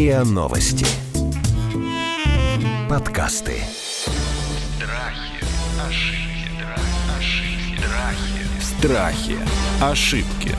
РИА Новости. Подкасты. Страхи, ошибки, ошибки, Страхи. страхи. Ошибки.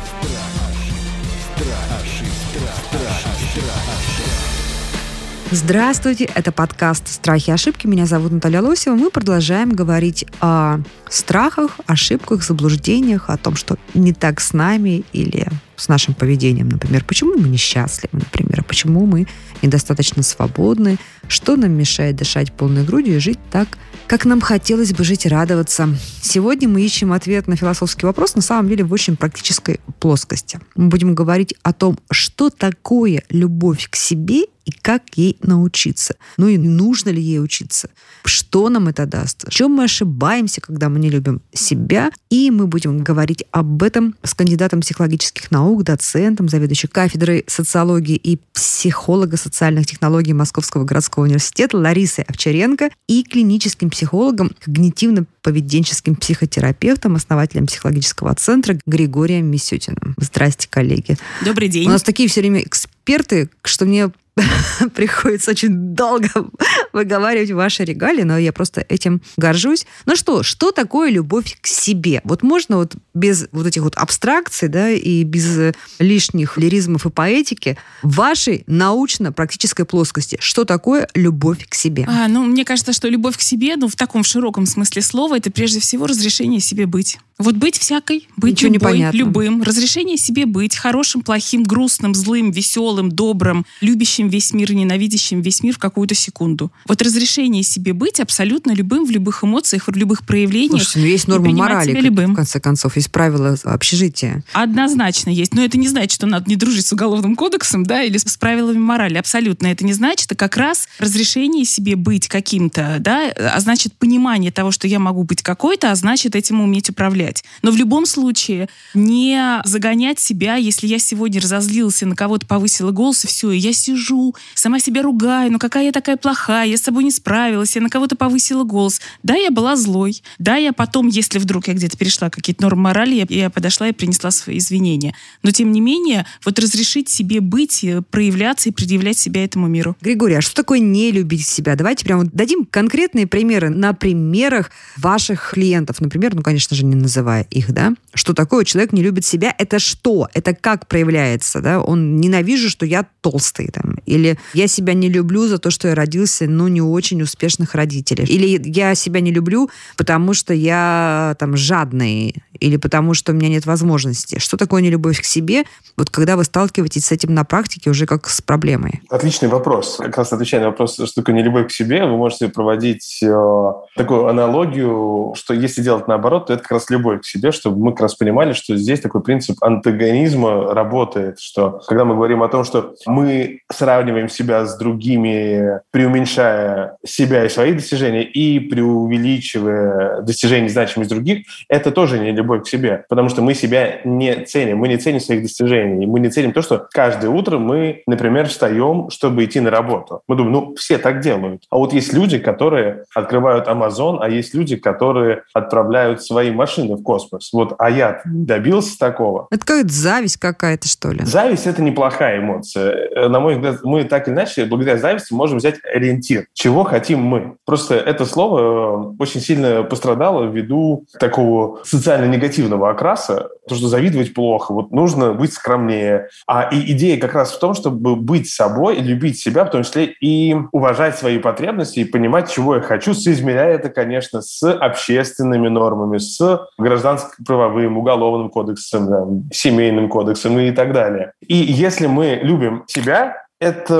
Здравствуйте, это подкаст «Страхи и ошибки». Меня зовут Наталья Лосева. Мы продолжаем говорить о страхах, ошибках, заблуждениях, о том, что не так с нами или с нашим поведением, например. Почему мы несчастливы, например. Почему мы недостаточно свободны. Что нам мешает дышать полной грудью и жить так, как нам хотелось бы жить и радоваться. Сегодня мы ищем ответ на философский вопрос, на самом деле, в очень практической плоскости. Мы будем говорить о том, что такое любовь к себе и как ей научиться. Ну и нужно ли ей учиться? Что нам это даст? В чем мы ошибаемся, когда мы не любим себя? И мы будем говорить об этом с кандидатом психологических наук, доцентом, заведующей кафедрой социологии и психолога социальных технологий Московского городского университета Ларисой Овчаренко и клиническим психологом, когнитивно-поведенческим психотерапевтом, основателем психологического центра Григорием Мисютиным. Здрасте, коллеги. Добрый день. У нас такие все время эксперты, что мне приходится очень долго выговаривать ваши регалии, но я просто этим горжусь. Ну что, что такое любовь к себе? Вот можно вот без вот этих вот абстракций, да, и без лишних лиризмов и поэтики в вашей научно-практической плоскости, что такое любовь к себе? А, ну, мне кажется, что любовь к себе, ну, в таком в широком смысле слова, это прежде всего разрешение себе быть. Вот быть всякой, быть Ничего любой, понятно. любым. Разрешение себе быть хорошим, плохим, грустным, злым, веселым, добрым, любящим весь мир, ненавидящим весь мир в какую-то секунду. Вот разрешение себе быть абсолютно любым в любых эмоциях, в любых проявлениях. Слушайте, ну есть и норма морали, как- любым. в конце концов, есть правила общежития. Однозначно есть. Но это не значит, что надо не дружить с уголовным кодексом, да, или с правилами морали. Абсолютно это не значит. Это как раз разрешение себе быть каким-то, да, а значит понимание того, что я могу быть какой-то, а значит этим уметь управлять. Но в любом случае не загонять себя, если я сегодня разозлился, на кого-то повысила голос, и все, и я сижу, сама себя ругаю, ну какая я такая плохая, я с собой не справилась, я на кого-то повысила голос. Да, я была злой. Да, я потом, если вдруг я где-то перешла какие-то нормы морали, я, я подошла и принесла свои извинения. Но тем не менее, вот разрешить себе быть, э, проявляться и предъявлять себя этому миру. Григорий, а что такое не любить себя? Давайте прямо дадим конкретные примеры на примерах ваших клиентов. Например, ну, конечно же, не называя их, да? Что такое человек не любит себя? Это что? Это как проявляется, да? Он ненавижу, что я толстый, там. Или я себя не люблю за то, что я родился, ну, не очень успешных родителей. Или я себя не люблю, потому что я там жадный. Или потому что у меня нет возможности. Что такое нелюбовь к себе? Вот когда вы сталкиваетесь с этим на практике уже как с проблемой. Отличный вопрос. Как раз отвечая на вопрос, что такое нелюбовь к себе, вы можете проводить э, такую аналогию, что если делать наоборот, то это как раз любовь к себе, чтобы мы как раз понимали, что здесь такой принцип антагонизма работает, что когда мы говорим о том, что мы сравниваем себя с другими, преуменьшая себя и свои достижения, и преувеличивая достижения и значимость других, это тоже не любовь к себе, потому что мы себя не ценим, мы не ценим своих достижений, мы не ценим то, что каждое утро мы, например, встаем, чтобы идти на работу. Мы думаем, ну, все так делают. А вот есть люди, которые открывают Amazon, а есть люди, которые отправляют свои машины в космос. Вот, а я добился такого. Это какая-то зависть какая-то, что ли? Зависть – это неплохая эмоция. Э, На мой взгляд, мы так или иначе, благодаря зависти, можем взять ориентир. Чего хотим мы? Просто это слово э, очень сильно пострадало ввиду такого социально-негативного окраса, то, что завидовать плохо, вот нужно быть скромнее. А и идея как раз в том, чтобы быть собой, любить себя, в том числе и уважать свои потребности, и понимать, чего я хочу, соизмеряя это, конечно, с общественными нормами, с гражданско-правовым, уголовным кодексом, да, семейным кодексом и так далее. И если мы любим себя, это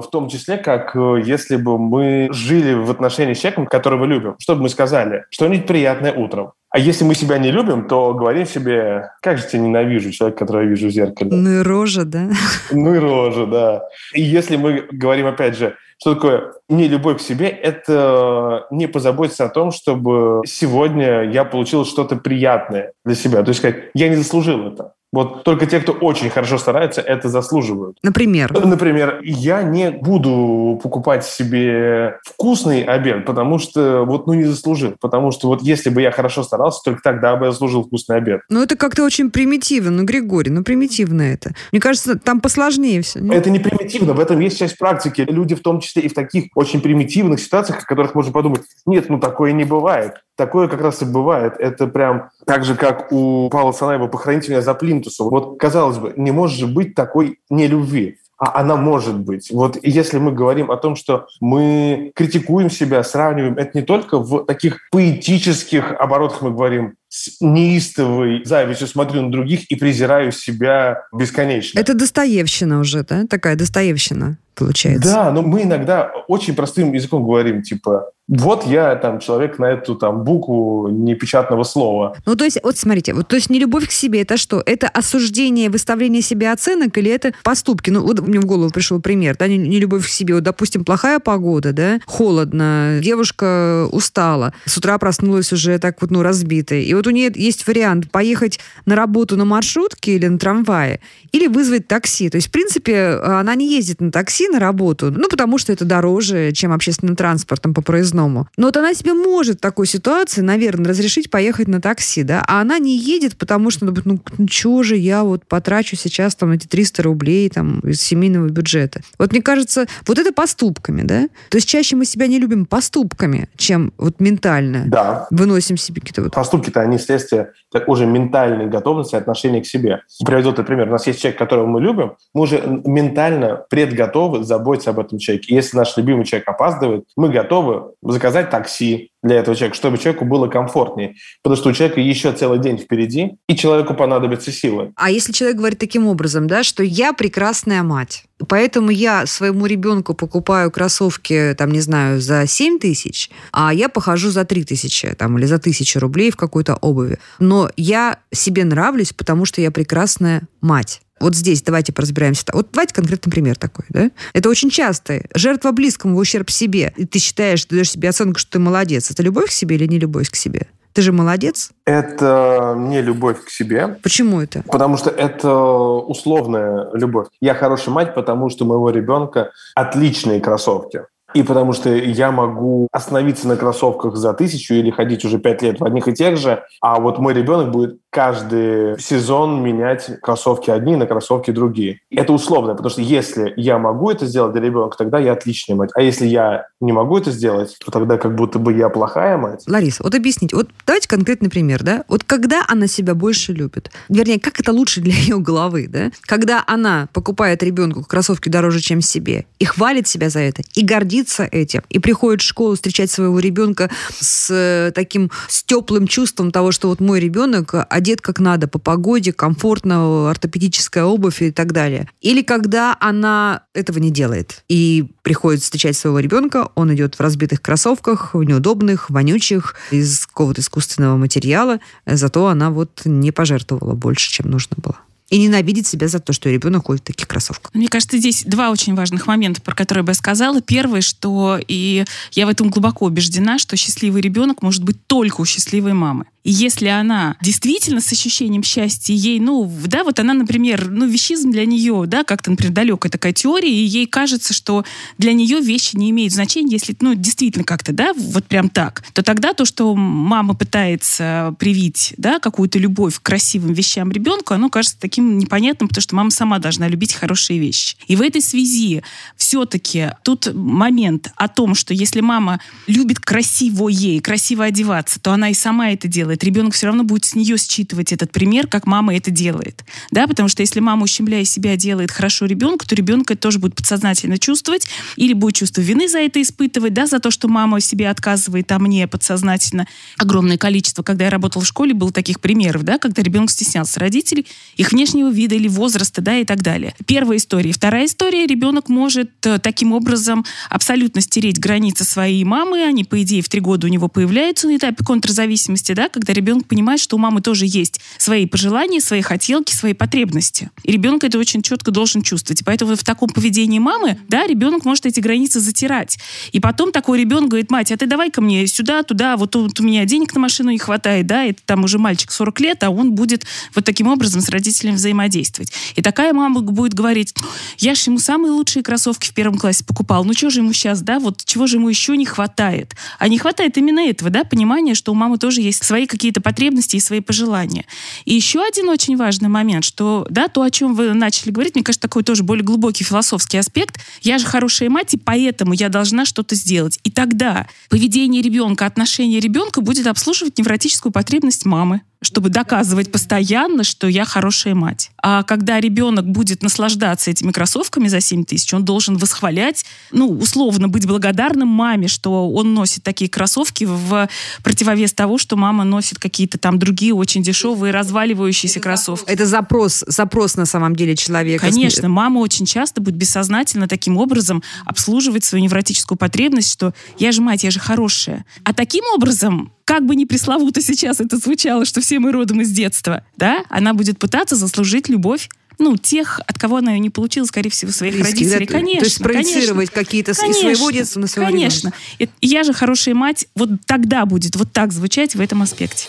в том числе, как э, если бы мы жили в отношении с человеком, которого любим. Что бы мы сказали? Что-нибудь приятное утром. А если мы себя не любим, то говорим себе, как же тебя ненавижу, человек, которого я вижу в зеркале. Ну и рожа, да? Ну и рожа, да. И если мы говорим, опять же, что такое не любовь к себе, это не позаботиться о том, чтобы сегодня я получил что-то приятное для себя. То есть сказать, я не заслужил это. Вот только те, кто очень хорошо старается, это заслуживают. Например? Например, я не буду покупать себе вкусный обед, потому что вот ну не заслужил. Потому что вот если бы я хорошо старался, только тогда бы я заслужил вкусный обед. Ну, это как-то очень примитивно. Ну, Григорий, ну, примитивно это. Мне кажется, там посложнее все. нет? Это не примитивно, в этом есть часть практики. Люди в том числе и в таких очень примитивных ситуациях, о которых можно подумать, нет, ну такое не бывает. Такое как раз и бывает. Это прям так же, как у Павла Санаева «Похороните меня за плинтусом». Вот, казалось бы, не может же быть такой нелюбви. А она может быть. Вот если мы говорим о том, что мы критикуем себя, сравниваем, это не только в таких поэтических оборотах мы говорим с неистовой завистью смотрю на других и презираю себя бесконечно. Это Достоевщина уже, да? Такая Достоевщина получается. Да, но мы иногда очень простым языком говорим, типа, вот я там человек на эту там букву непечатного слова. Ну, то есть, вот смотрите, вот, то есть не любовь к себе, это что? Это осуждение, выставление себе оценок или это поступки? Ну, вот мне в голову пришел пример, да, не, не любовь к себе. Вот, допустим, плохая погода, да, холодно, девушка устала, с утра проснулась уже так вот, ну, разбитой. И вот у нее есть вариант поехать на работу на маршрутке или на трамвае, или вызвать такси. То есть, в принципе, она не ездит на такси на работу, ну, потому что это дороже, чем общественным транспортом по проездному. Но вот она себе может в такой ситуации, наверное, разрешить поехать на такси, да, а она не едет, потому что, ну, ну, чего же я вот потрачу сейчас там эти 300 рублей там из семейного бюджета. Вот мне кажется, вот это поступками, да? То есть чаще мы себя не любим поступками, чем вот ментально Да. выносим себе какие-то вот... Поступки-то они следствие так, уже ментальной готовности отношения к себе. Приведу этот пример. У нас есть человек, которого мы любим, мы уже ментально предготовы заботиться об этом человеке. Если наш любимый человек опаздывает, мы готовы заказать такси для этого человека, чтобы человеку было комфортнее. Потому что у человека еще целый день впереди, и человеку понадобятся силы. А если человек говорит таким образом, да, что я прекрасная мать, поэтому я своему ребенку покупаю кроссовки, там, не знаю, за 7 тысяч, а я похожу за 3 тысячи, там, или за тысячу рублей в какой-то обуви. Но я себе нравлюсь, потому что я прекрасная мать. Вот здесь давайте поразбираемся. Вот давайте конкретный пример такой, да? Это очень часто. Жертва близкому в ущерб себе. И ты считаешь, ты даешь себе оценку, что ты молодец. Это любовь к себе или не любовь к себе? Ты же молодец. Это не любовь к себе, Почему это? потому что это условная любовь. Я хорошая мать, потому что у моего ребенка отличные кроссовки. И потому что я могу остановиться на кроссовках за тысячу или ходить уже пять лет в одних и тех же, а вот мой ребенок будет каждый сезон менять кроссовки одни на кроссовки другие. Это условно, потому что если я могу это сделать для ребенка, тогда я отличная мать. А если я не могу это сделать, то тогда как будто бы я плохая мать. Лариса, вот объясните, вот давайте конкретный пример, да? Вот когда она себя больше любит, вернее, как это лучше для ее головы, да? Когда она покупает ребенку кроссовки дороже, чем себе, и хвалит себя за это, и гордится этим, и приходит в школу встречать своего ребенка с э, таким, с теплым чувством того, что вот мой ребенок одет как надо, по погоде, комфортно, ортопедическая обувь и так далее. Или когда она этого не делает и приходит встречать своего ребенка, он идет в разбитых кроссовках, в неудобных, вонючих, из какого-то искусственного материала, зато она вот не пожертвовала больше, чем нужно было. И ненавидит себя за то, что ребенок ходит в таких кроссовках. Мне кажется, здесь два очень важных момента, про которые бы я сказала. Первый, что и я в этом глубоко убеждена, что счастливый ребенок может быть только у счастливой мамы. И если она действительно с ощущением счастья, ей, ну, да, вот она, например, ну, вещизм для нее, да, как-то, например, далекая такая теория, и ей кажется, что для нее вещи не имеют значения, если, ну, действительно как-то, да, вот прям так, то тогда то, что мама пытается привить, да, какую-то любовь к красивым вещам ребенку, оно кажется таким непонятным, потому что мама сама должна любить хорошие вещи. И в этой связи все-таки тут момент о том, что если мама любит красивое, красиво одеваться, то она и сама это делает. Ребенок все равно будет с нее считывать этот пример, как мама это делает. Да, потому что если мама, ущемляя себя, делает хорошо ребенку, то ребенок это тоже будет подсознательно чувствовать или будет чувство вины за это испытывать, да, за то, что мама себе отказывает, а мне подсознательно. Огромное количество, когда я работала в школе, было таких примеров, да, когда ребенок стеснялся родителей, их внешнего вида или возраста, да, и так далее. Первая история. Вторая история. Ребенок может э, таким образом абсолютно стереть границы своей мамы. Они, по идее, в три года у него появляются на этапе контрзависимости, да, когда ребенок понимает, что у мамы тоже есть свои пожелания, свои хотелки, свои потребности. И ребенок это очень четко должен чувствовать. Поэтому в таком поведении мамы, да, ребенок может эти границы затирать. И потом такой ребенок говорит, мать, а ты давай ко мне сюда, туда, вот тут у меня денег на машину не хватает, да, это там уже мальчик 40 лет, а он будет вот таким образом с родителями взаимодействовать. И такая мама будет говорить, я же ему самые лучшие кроссовки в первом классе покупал, ну что же ему сейчас, да, вот чего же ему еще не хватает? А не хватает именно этого, да, понимания, что у мамы тоже есть свои какие-то потребности и свои пожелания. И еще один очень важный момент, что, да, то, о чем вы начали говорить, мне кажется, такой тоже более глубокий философский аспект. Я же хорошая мать, и поэтому я должна что-то сделать. И тогда поведение ребенка, отношение ребенка будет обслуживать невротическую потребность мамы чтобы доказывать постоянно, что я хорошая мать. А когда ребенок будет наслаждаться этими кроссовками за 7 тысяч, он должен восхвалять, ну, условно, быть благодарным маме, что он носит такие кроссовки в противовес того, что мама носит какие-то там другие очень дешевые разваливающиеся кроссовки. Это запрос, запрос на самом деле человека. Конечно, мама очень часто будет бессознательно таким образом обслуживать свою невротическую потребность, что я же мать, я же хорошая. А таким образом как бы ни пресловуто сейчас это звучало, что все мы родом из детства, да, она будет пытаться заслужить любовь ну, тех, от кого она ее не получила, скорее всего, своих Близких, родителей. да? Конечно. То есть проецировать какие-то из своего детства на своего Конечно. ребенка. И Я же хорошая мать, вот тогда будет вот так звучать в этом аспекте.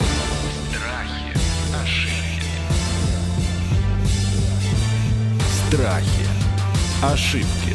Страхи, ошибки, Страхи. Ошибки.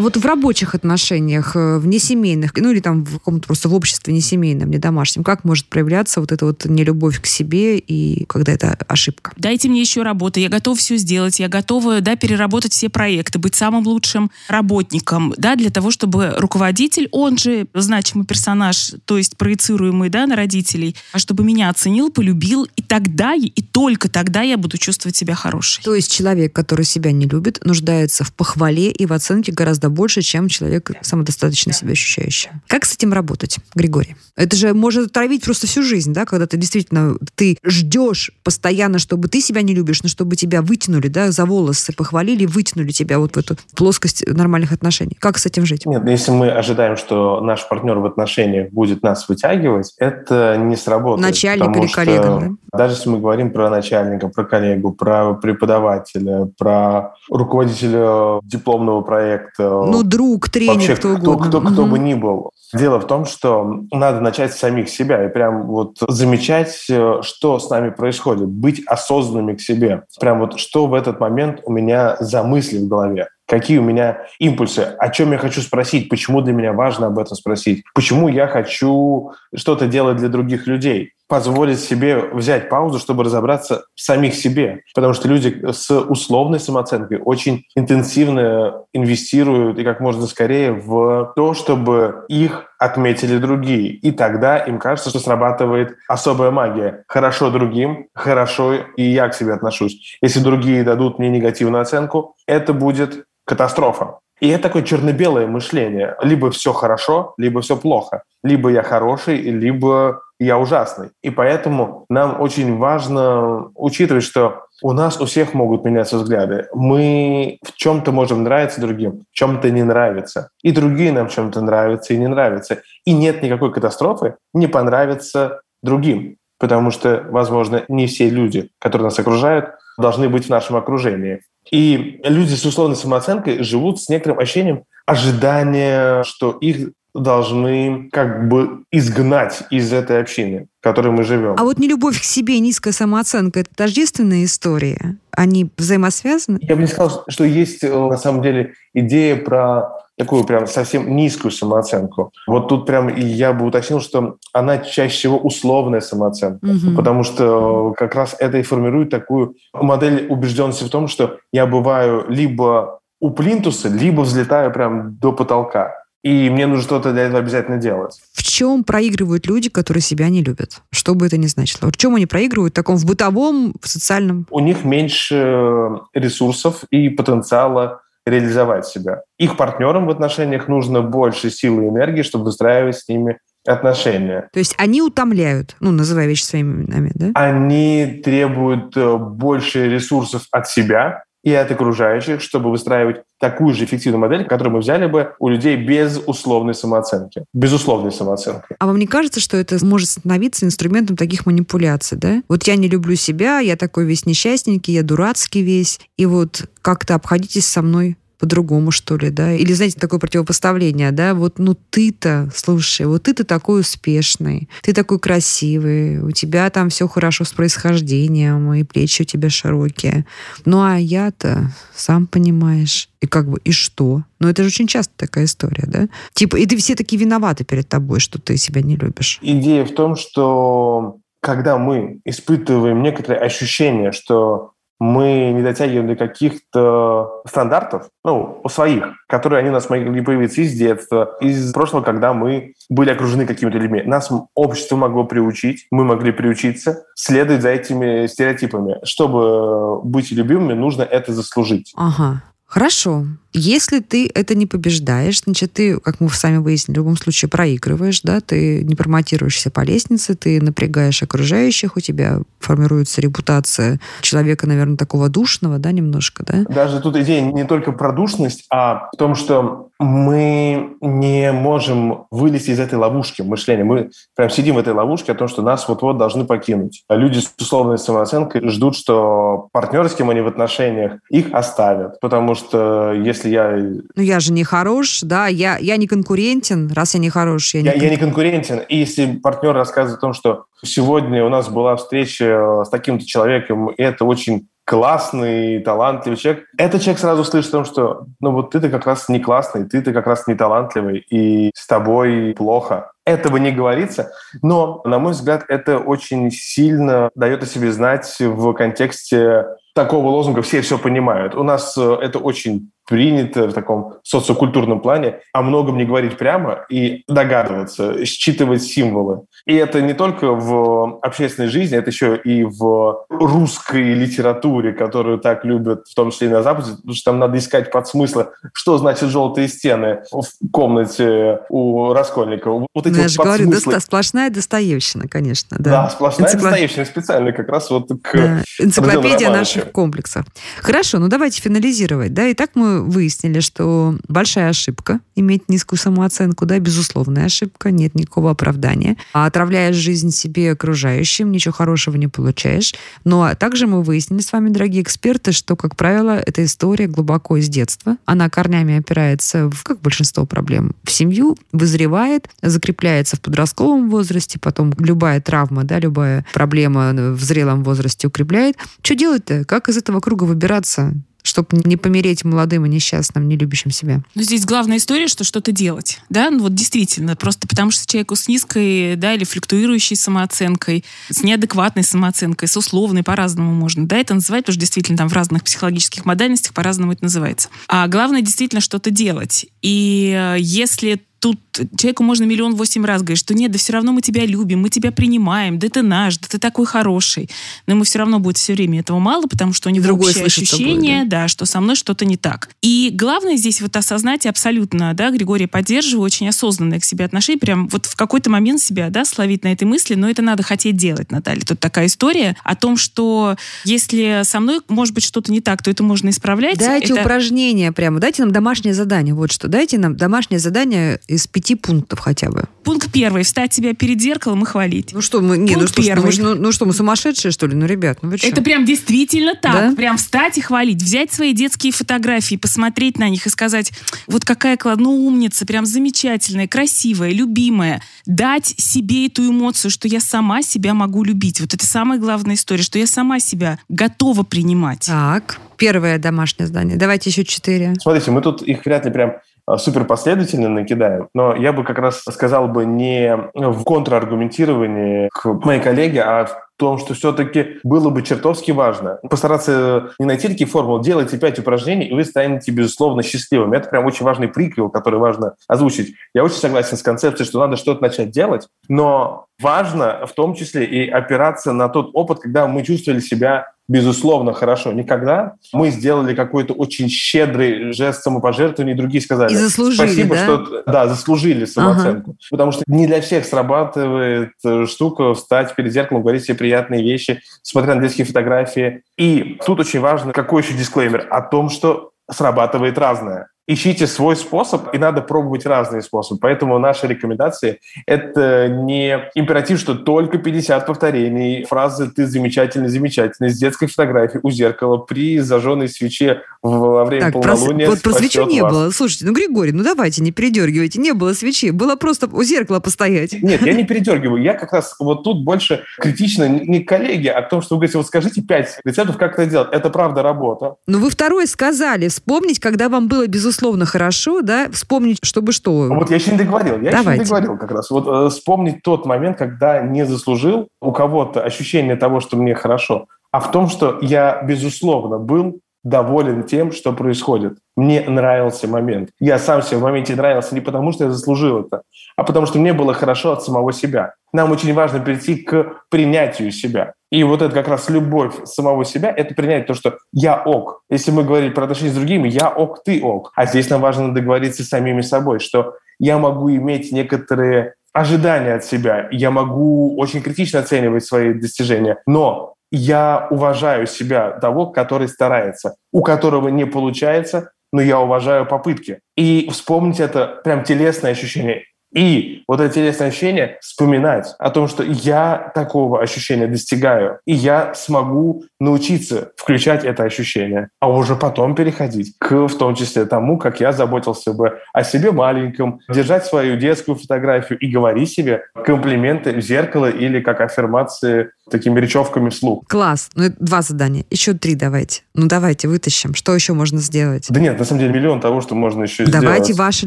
А вот в рабочих отношениях, э, в несемейных, ну или там в каком-то просто в обществе несемейном, не домашнем, как может проявляться вот эта вот нелюбовь к себе и когда это ошибка? Дайте мне еще работы, я готова все сделать, я готова, да, переработать все проекты, быть самым лучшим работником, да, для того, чтобы руководитель, он же значимый персонаж, то есть проецируемый, да, на родителей, а чтобы меня оценил, полюбил, и тогда, и только тогда я буду чувствовать себя хорошей. То есть человек, который себя не любит, нуждается в похвале и в оценке гораздо больше, чем человек самодостаточно себя ощущающий. Как с этим работать, Григорий? Это же может отравить просто всю жизнь, да, когда ты действительно ты ждешь постоянно, чтобы ты себя не любишь, но чтобы тебя вытянули, да, за волосы, похвалили, вытянули тебя вот в эту плоскость нормальных отношений. Как с этим жить? Нет, если мы ожидаем, что наш партнер в отношениях будет нас вытягивать, это не сработает. Начальник или коллега, Даже если мы говорим про начальника, про коллегу, про преподавателя, про руководителя дипломного проекта, Ну, друг, тренер, вообще кто кто, угодно. кто, кто Мгм. бы ни был. Дело в том, что надо начать с самих себя и прям вот замечать, э, что с нами происходит, быть осознанными к себе. Прям вот что в этот момент у меня за мысли в голове. Какие у меня импульсы, о чем я хочу спросить, почему для меня важно об этом спросить, почему я хочу что-то делать для других людей, позволить себе взять паузу, чтобы разобраться в самих себе. Потому что люди с условной самооценкой очень интенсивно инвестируют и как можно скорее в то, чтобы их отметили другие. И тогда им кажется, что срабатывает особая магия. Хорошо другим, хорошо и я к себе отношусь. Если другие дадут мне негативную оценку, это будет катастрофа. И это такое черно-белое мышление. Либо все хорошо, либо все плохо. Либо я хороший, либо я ужасный. И поэтому нам очень важно учитывать, что у нас у всех могут меняться взгляды. Мы в чем-то можем нравиться другим, в чем-то не нравится. И другие нам в чем-то нравятся и не нравятся. И нет никакой катастрофы не понравиться другим. Потому что, возможно, не все люди, которые нас окружают, должны быть в нашем окружении. И люди с условной самооценкой живут с некоторым ощущением ожидания, что их должны как бы изгнать из этой общины, в которой мы живем. А вот нелюбовь к себе низкая самооценка – это тождественная история? Они взаимосвязаны? Я бы не сказал, что есть э, на самом деле идея про такую прям совсем низкую самооценку. Вот тут прям я бы уточнил, что она чаще всего условная самооценка, Мгм. потому что как раз это и формирует такую модель убежденности в том, что я бываю либо у плинтуса, либо взлетаю прям до потолка. И мне нужно что-то для этого обязательно делать. В чем проигрывают люди, которые себя не любят? Что бы это ни значило. Вот В чем они проигрывают? В таком в бытовом, в социальном? У них меньше ресурсов и потенциала реализовать себя. Их партнерам в отношениях нужно больше силы и энергии, чтобы выстраивать с ними отношения. То есть они утомляют, ну, называя вещи своими именами, да? Они требуют э, больше ресурсов от себя, и от окружающих, чтобы выстраивать такую же эффективную модель, которую мы взяли бы у людей без условной самооценки. Безусловной самооценки. А вам не кажется, что это может становиться инструментом таких манипуляций, да? Вот я не люблю себя, я такой весь несчастненький, я дурацкий весь, и вот как-то обходитесь со мной по-другому, что ли, да? Или, знаете, такое противопоставление, да? Вот, ну, ты-то, слушай, вот ты-то такой успешный, ты такой красивый, у тебя там все хорошо с происхождением, и плечи у тебя широкие. Ну, а я-то, сам понимаешь, и как бы, и что? Ну, это же очень часто такая история, да? Типа, и ты все такие виноваты перед тобой, что ты себя не любишь. Идея в том, что когда мы испытываем некоторые ощущения, что мы не дотягиваем до каких-то стандартов, ну, своих, которые они у нас могли появиться из детства, из прошлого, когда мы были окружены какими-то людьми. Нас общество могло приучить, мы могли приучиться следовать за этими стереотипами. Чтобы быть любимыми, нужно это заслужить. Ага. Хорошо. Если ты это не побеждаешь, значит, ты, как мы сами выяснили, в любом случае проигрываешь, да, ты не промотируешься по лестнице, ты напрягаешь окружающих, у тебя формируется репутация человека, наверное, такого душного, да, немножко, да? Даже тут идея не только про душность, а в том, что мы не можем вылезти из этой ловушки мышления. Мы прям сидим в этой ловушке о том, что нас вот-вот должны покинуть. А люди с условной самооценкой ждут, что партнеры, с кем они в отношениях, их оставят. Потому что если я... Ну, я же не хорош, да, я, я не конкурентен, раз я не хорош. Я, я, не... я не конкурентен. И если партнер рассказывает о том, что сегодня у нас была встреча с таким-то человеком, и это очень классный, талантливый человек, этот человек сразу слышит о том, что ну вот ты-то как раз не классный, ты-то как раз не талантливый, и с тобой плохо. Этого не говорится, но, на мой взгляд, это очень сильно дает о себе знать в контексте такого лозунга «все все понимают». У нас э, это очень принято в таком социокультурном плане о многом не говорить прямо и догадываться, считывать символы. И это не только в общественной жизни, это еще и в русской литературе, которую так любят, в том числе и на Западе, потому что там надо искать подсмыслы, что значит желтые стены в комнате у Раскольникова. Вот эти ну, вот я же говорю, доста- сплошная Достоевщина, конечно. Да, да сплошная Энцикло... Достоевщина специально как раз вот к да. Энциклопедия наших комплексов. Хорошо, ну давайте финализировать. Да, Итак, мы выяснили, что большая ошибка иметь низкую самооценку, да, безусловная ошибка, нет никакого оправдания. А отравляешь жизнь себе и окружающим, ничего хорошего не получаешь. Но также мы выяснили с вами, дорогие эксперты, что, как правило, эта история глубоко из детства. Она корнями опирается, в, как большинство проблем, в семью, вызревает, закрепляется в подростковом возрасте, потом любая травма, да, любая проблема в зрелом возрасте укрепляет. Что делать-то? Как из этого круга выбираться? Чтобы не помереть молодым и несчастным, не любящим себя. Ну, здесь главная история, что что-то делать, да, ну вот действительно, просто потому что человеку с низкой, да, или флюктуирующей самооценкой, с неадекватной самооценкой, с условной, по-разному можно, да, это называть, потому что действительно там в разных психологических модальностях по-разному это называется. А главное действительно что-то делать. И э, если тут человеку можно миллион восемь раз говорить, что нет, да все равно мы тебя любим, мы тебя принимаем, да ты наш, да ты такой хороший. Но ему все равно будет все время этого мало, потому что у него Другое общее ощущение, тобой, да? да, что со мной что-то не так. И главное здесь вот осознать абсолютно, да, Григория поддерживаю, очень осознанное к себе отношение, прям вот в какой-то момент себя, да, словить на этой мысли, но это надо хотеть делать, Наталья. Тут такая история о том, что если со мной может быть что-то не так, то это можно исправлять. Дайте это... упражнения прямо, дайте нам домашнее задание, вот что, дайте нам домашнее задание из пяти пунктов хотя бы. Пункт первый. Встать себя перед зеркалом и хвалить. Ну что, мы, не, ну, что, первый. Ну, ну что, мы сумасшедшие, что ли? Ну, ребят, ну вы что? Это прям действительно так. Да? Прям встать и хвалить. Взять свои детские фотографии, посмотреть на них и сказать, вот какая кладная ну, умница, прям замечательная, красивая, любимая. Дать себе эту эмоцию, что я сама себя могу любить. Вот это самая главная история, что я сама себя готова принимать. Так, первое домашнее задание. Давайте еще четыре. Смотрите, мы тут их вряд ли прям супер последовательно накидаем, но я бы как раз сказал бы не в контраргументировании к моей коллеге, а в том, что все-таки было бы чертовски важно постараться не найти такие формулы, делайте пять упражнений, и вы станете, безусловно, счастливыми. Это прям очень важный приквел, который важно озвучить. Я очень согласен с концепцией, что надо что-то начать делать, но важно в том числе и опираться на тот опыт, когда мы чувствовали себя безусловно, хорошо. Никогда мы сделали какой-то очень щедрый жест самопожертвования, и другие сказали... И заслужили, Спасибо, да? что... Да, заслужили самооценку. Потому что не для всех срабатывает э, штука встать перед зеркалом, говорить себе приятные вещи, смотря на детские фотографии. И тут очень важно, какой еще дисклеймер? О том, что срабатывает разное. Ищите свой способ, и надо пробовать разные способы. Поэтому наши рекомендации – это не императив, что только 50 повторений, фразы «ты замечательный, замечательный» с детской фотографией у зеркала при зажженной свече во время Так, про, полнолуния вот про свечу не вас. было. Слушайте, ну, Григорий, ну давайте, не передергивайте. Не было свечи. Было просто у зеркала постоять. Нет, я не передергиваю. Я как раз вот тут больше критично не к коллеге, а к тому, что вы говорите, вот скажите пять рецептов, как это делать. Это правда работа. Но вы второе сказали. Вспомнить, когда вам было безусловно хорошо, да? Вспомнить, чтобы что. Вот я еще не договорил. Я еще Давайте. не договорил как раз. Вот э, вспомнить тот момент, когда не заслужил у кого-то ощущение того, что мне хорошо, а в том, что я, безусловно, был доволен тем, что происходит. Мне нравился момент. Я сам себе в моменте нравился не потому, что я заслужил это, а потому что мне было хорошо от самого себя. Нам очень важно перейти к принятию себя. И вот это как раз любовь самого себя, это принять то, что я ок. Если мы говорим про отношения с другими, я ок, ты ок. А здесь нам важно договориться с самими собой, что я могу иметь некоторые ожидания от себя, я могу очень критично оценивать свои достижения, но я уважаю себя того, который старается, у которого не получается, но я уважаю попытки. И вспомнить это прям телесное ощущение. И вот это телесное ощущение вспоминать о том, что я такого ощущения достигаю, и я смогу научиться включать это ощущение, а уже потом переходить к, в том числе, тому, как я заботился бы о себе маленьком, держать свою детскую фотографию и говорить себе комплименты в зеркало или как аффирмации такими речевками вслух. Класс. Ну, это два задания. Еще три давайте. Ну, давайте, вытащим. Что еще можно сделать? Да нет, на самом деле миллион того, что можно еще Давайте сделать. ваши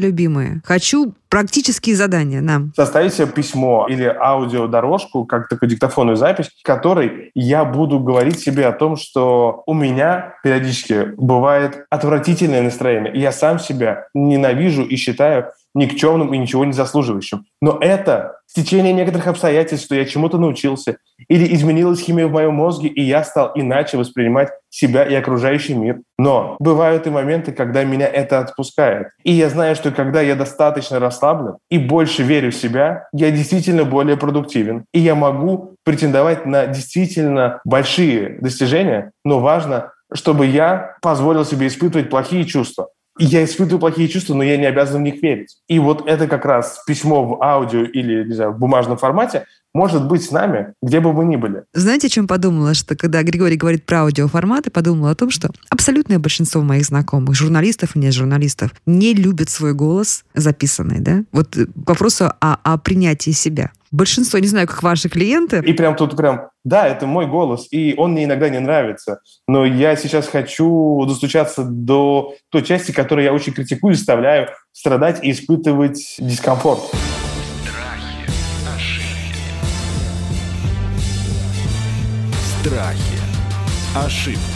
любимые. Хочу практические задания нам. составить себе письмо или аудиодорожку, как такую диктофонную запись, в которой я буду говорить себе о том, что у меня периодически бывает отвратительное настроение. Я сам себя ненавижу и считаю никчемным и ничего не заслуживающим. Но это течение некоторых обстоятельств, что я чему-то научился, или изменилась химия в моем мозге, и я стал иначе воспринимать себя и окружающий мир. Но бывают и моменты, когда меня это отпускает. И я знаю, что когда я достаточно расслаблен и больше верю в себя, я действительно более продуктивен. И я могу претендовать на действительно большие достижения, но важно, чтобы я позволил себе испытывать плохие чувства. Я испытываю плохие чувства, но я не обязан в них верить. И вот это как раз письмо в аудио или, не знаю, в бумажном формате может быть с нами, где бы мы ни были. Знаете, о чем подумала? Что когда Григорий говорит про аудиоформаты, подумала о том, что абсолютное большинство моих знакомых, журналистов и не журналистов, не любят свой голос записанный, да? Вот э, к вопросу о, о принятии себя. Большинство, не знаю, как ваши клиенты, И прям тут прям, да, это мой голос, и он мне иногда не нравится, но я сейчас хочу достучаться до той части, которую я очень критикую, заставляю страдать и испытывать дискомфорт. Страхи, ошибки. Страхи. Ошибки.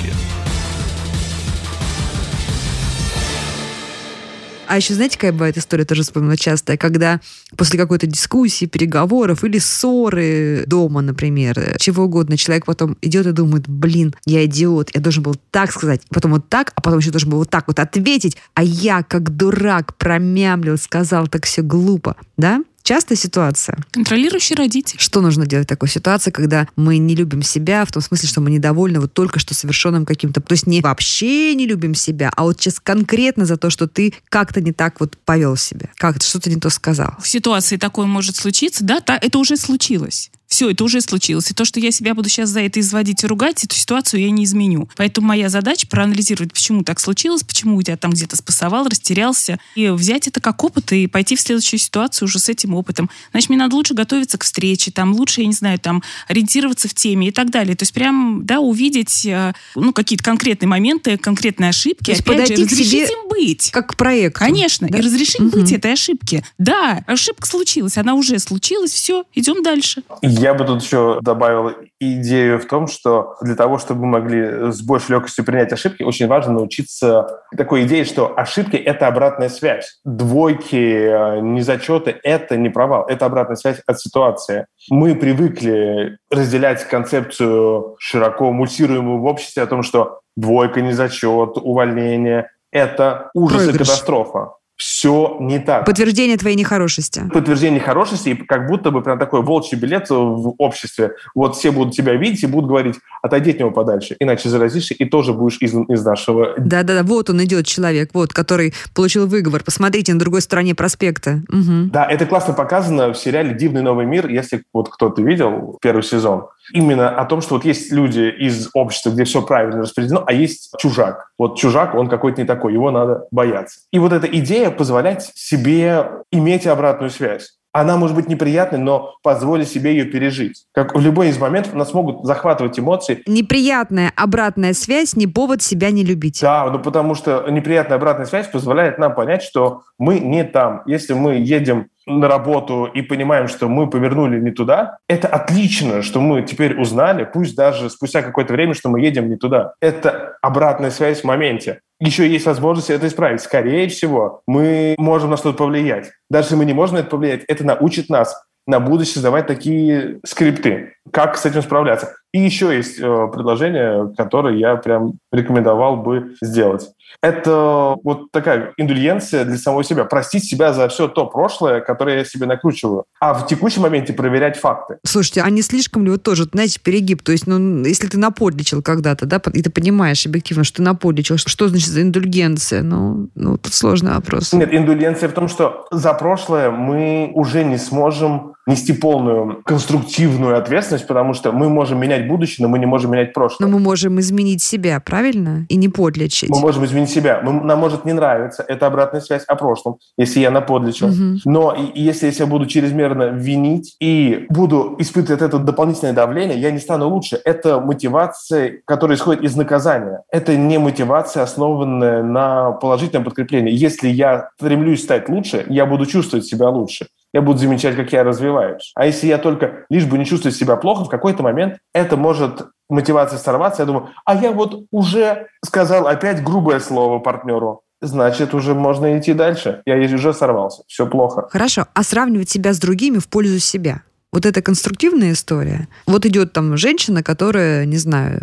А еще знаете, какая бывает история, тоже вспомнила часто, когда после какой-то дискуссии, переговоров или ссоры дома, например, чего угодно, человек потом идет и думает, блин, я идиот, я должен был так сказать, потом вот так, а потом еще должен был вот так вот ответить, а я как дурак промямлил, сказал так все глупо, да? Частая ситуация. Контролирующий родитель. Что нужно делать в такой ситуации, когда мы не любим себя, в том смысле, что мы недовольны вот только что совершенным каким-то... То есть не вообще не любим себя, а вот сейчас конкретно за то, что ты как-то не так вот повел себя, как-то что-то не то сказал. В ситуации такое может случиться, да, та- это уже случилось. Все, это уже случилось. И то, что я себя буду сейчас за это изводить и ругать, эту ситуацию я не изменю. Поэтому моя задача проанализировать, почему так случилось, почему у тебя там где-то спасовал, растерялся, и взять это как опыт и пойти в следующую ситуацию уже с этим опытом. Значит, мне надо лучше готовиться к встрече, там лучше, я не знаю, там ориентироваться в теме и так далее. То есть прям, да, увидеть, э, ну, какие-то конкретные моменты, конкретные ошибки. То есть Опять же, подойти к разрешить себе им быть. Как к проекту. Конечно, Да? и разрешить Мгм. быть этой ошибки. Да, ошибка случилась, она уже случилась, все, идем дальше. Я бы тут еще добавил идею в том, что для того, чтобы мы могли с большей легкостью принять ошибки, очень важно научиться такой идее, что ошибки — это обратная связь. Двойки, э, незачеты — это не провал, это обратная связь от ситуации. Мы привыкли разделять концепцию широко мульсируемую в обществе о том, что двойка, незачет, увольнение — это ужас и катастрофа все не так. Подтверждение твоей нехорошести. Подтверждение хорошести, и как будто бы прям такой волчий билет в обществе. Вот все будут тебя видеть и будут говорить, отойди от него подальше, иначе заразишься и тоже будешь из, из нашего... Да-да-да, вот он идет человек, вот, который получил выговор. Посмотрите, на другой стороне проспекта. Мгм. Да, это классно показано в сериале «Дивный новый мир», если вот кто-то видел первый сезон. Именно о том, что вот есть люди из общества, где все правильно распределено, а есть чужак. Вот чужак, он какой-то не такой, его надо бояться. И вот эта идея позволять себе иметь обратную связь. Она может быть неприятной, но позволить себе ее пережить. Как в любой из моментов нас могут захватывать эмоции, Неприятная обратная связь не повод себя не любить. Да, ну потому что неприятная обратная связь позволяет нам понять, что мы не там. Если мы едем на работу и понимаем, что мы повернули не туда, это отлично, что мы теперь узнали, пусть даже спустя какое-то время, что мы едем не туда. Это обратная связь в моменте. Еще есть возможность это исправить. Скорее всего, мы можем на что-то повлиять. Даже если мы не можем на это повлиять, это научит нас на будущее создавать такие скрипты. Как с этим справляться? И еще есть э, предложение, которое я прям рекомендовал бы сделать. Это вот такая индульгенция для самого себя. Простить себя за все то прошлое, которое я себе накручиваю. А в текущем моменте проверять факты. Слушайте, а не слишком ли вот тоже, знаете, перегиб? То есть, ну, если ты наподличил когда-то, да, и ты понимаешь объективно, что ты наподличил, что, значит за индульгенция? Ну, ну, тут сложный вопрос. Нет, индульгенция в том, что за прошлое мы уже не сможем нести полную конструктивную ответственность, потому что мы можем менять будущее, но мы не можем менять прошлое. Но мы можем изменить себя, правильно? И не подлечить. Мы можем изменить себя. Мы- нам может не нравиться. Это обратная связь о прошлом, если я наподличил. Мгм. Но и- и если я себя буду чрезмерно винить и буду испытывать это дополнительное давление, я не стану лучше. Это мотивация, которая исходит из наказания. Это не мотивация, основанная на положительном подкреплении. Если я стремлюсь стать лучше, я буду чувствовать себя лучше. Я буду замечать, как я развиваюсь. А если я только лишь бы не чувствовать себя плохо, в какой-то момент это может мотивация сорваться. Я думаю, а я вот уже сказал опять грубое слово партнеру. Значит, уже можно идти дальше. Я уже сорвался. Все плохо. Хорошо, а сравнивать себя с другими в пользу себя? Вот это конструктивная история. Вот идет там женщина, которая, не знаю,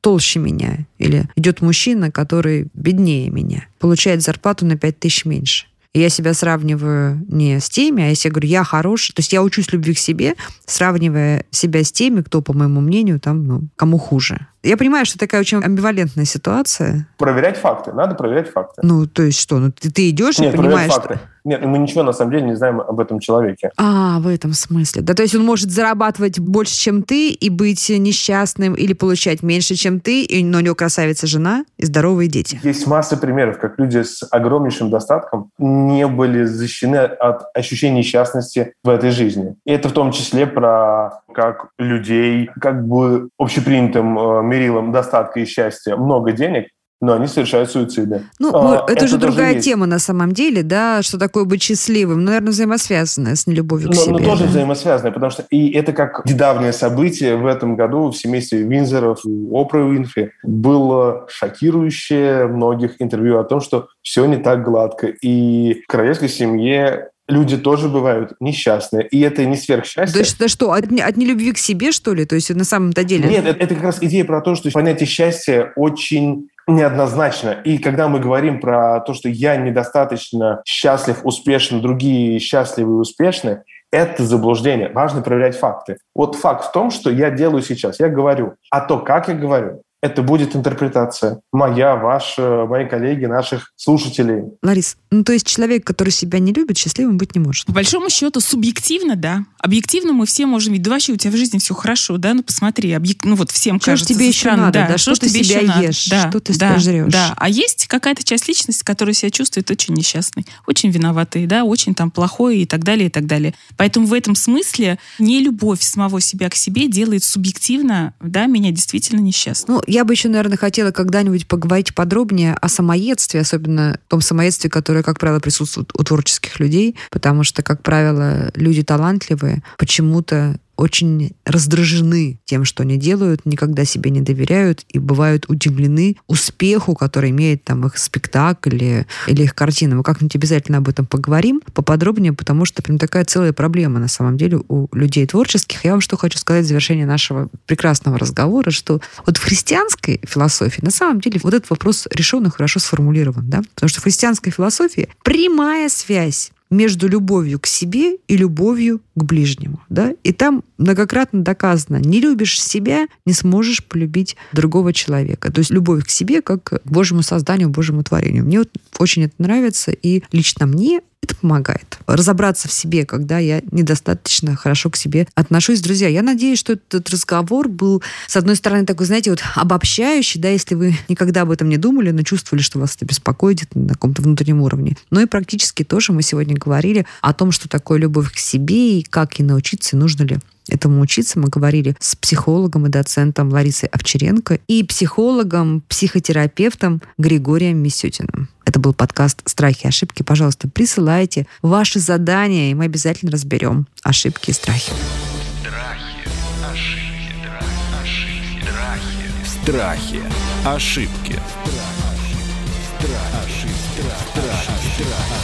толще меня. Или идет мужчина, который беднее меня. Получает зарплату на 5 тысяч меньше. И я себя сравниваю не с теми, а я себе говорю, я хороший. То есть я учусь любви к себе, сравнивая себя с теми, кто, по моему мнению, там, ну, кому хуже. Я понимаю, что такая очень амбивалентная ситуация. Проверять факты. Надо проверять факты. Ну, то есть что? Ну, ты, ты идешь Нет, и понимаешь, факты. Нет, мы ничего на самом деле не знаем об этом человеке. А, в этом смысле. Да, то есть он может зарабатывать больше, чем ты, и быть несчастным, или получать меньше, чем ты, и, но у него красавица жена и здоровые дети. Есть масса примеров, как люди с огромнейшим достатком не были защищены от ощущения несчастности в этой жизни. И это в том числе про как людей, как бы общепринятым мерилом достатка и счастья, много денег, но они совершают суициды. Ну, А, это, это же другая есть. тема на самом деле, да, что такое быть счастливым. Ну, наверное, взаимосвязанное с нелюбовью к Но, себе. но тоже да. взаимосвязаны, потому что и это как недавнее событие в этом году в семействе Винзоров у Опры Уинфри было шокирующее многих интервью о том, что все не так гладко. И в королевской семье люди тоже бывают несчастные. И это не сверхсчастье. То есть это что, от, не- от нелюбви к себе, что ли? То есть на самом-то деле... Нет, это, это как раз идея про то, что понятие счастья очень неоднозначно. И когда мы говорим про то, что я недостаточно счастлив, успешен, другие счастливы и успешны, это заблуждение. Важно проверять факты. Вот факт в том, что я делаю сейчас. Я говорю. А то, как я говорю, это будет интерпретация. Моя, ваша, мои коллеги, наших слушателей. Ларис, ну то есть человек, который себя не любит, счастливым быть не может. По большому счету, субъективно, да. Объективно мы все можем видеть, да вообще у тебя в жизни все хорошо, да, ну посмотри, объек- ну вот всем Что кажется тебе со еще надо, да, что ж ты тебе себя еще ешь, да, что ты да, жрешь. Да, а есть какая-то часть личности, которая себя чувствует очень несчастной, очень виноватой, да, очень там плохой и так далее, и так далее. Поэтому в этом смысле не любовь самого себя к себе делает субъективно, да, меня действительно несчастной. Ну, я бы еще, наверное, хотела когда-нибудь поговорить подробнее о самоедстве, особенно том самоедстве, которое, как правило, присутствует у творческих людей, потому что, как правило, люди талантливые почему-то очень раздражены тем, что они делают, никогда себе не доверяют и бывают удивлены успеху, который имеет там их спектакль или, или их картина. Мы как-нибудь обязательно об этом поговорим поподробнее, потому что прям такая целая проблема на самом деле у людей творческих. Я вам что хочу сказать в завершении нашего прекрасного разговора, что вот в христианской философии на самом деле вот этот вопрос решен и хорошо сформулирован, да? Потому что в христианской философии прямая связь между любовью к себе и любовью к ближнему. Да? И там многократно доказано, не любишь себя, не сможешь полюбить другого человека. То есть любовь к себе как к Божьему созданию, Божьему творению. Мне вот очень это нравится, и лично мне это помогает. Разобраться в себе, когда я недостаточно хорошо к себе отношусь. Друзья, я надеюсь, что этот разговор был, с одной стороны, такой, знаете, вот обобщающий, да, если вы никогда об этом не думали, но чувствовали, что вас это беспокоит на каком-то внутреннем уровне. Но и практически тоже мы сегодня говорили о том, что такое любовь к себе и как ей научиться, нужно ли этому учиться. Мы говорили с психологом и доцентом Ларисой Овчаренко и психологом, психотерапевтом Григорием Мисютиным. Это был подкаст «Страхи и ошибки». Пожалуйста, присылайте ваши задания, и мы обязательно разберем ошибки и страхи. Страхи, ошибки, ошибки, страхи. Страхи. Ошибки.